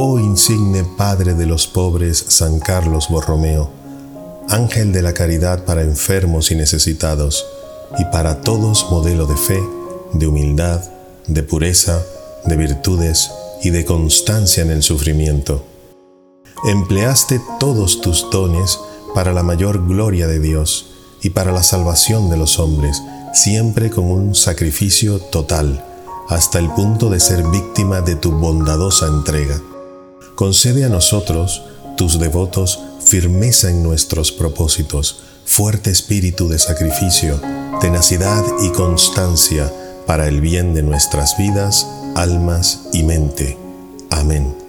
Oh insigne Padre de los pobres San Carlos Borromeo, Ángel de la caridad para enfermos y necesitados, y para todos modelo de fe, de humildad, de pureza, de virtudes y de constancia en el sufrimiento. Empleaste todos tus dones para la mayor gloria de Dios y para la salvación de los hombres, siempre con un sacrificio total, hasta el punto de ser víctima de tu bondadosa entrega. Concede a nosotros, tus devotos, firmeza en nuestros propósitos, fuerte espíritu de sacrificio, tenacidad y constancia para el bien de nuestras vidas, almas y mente. Amén.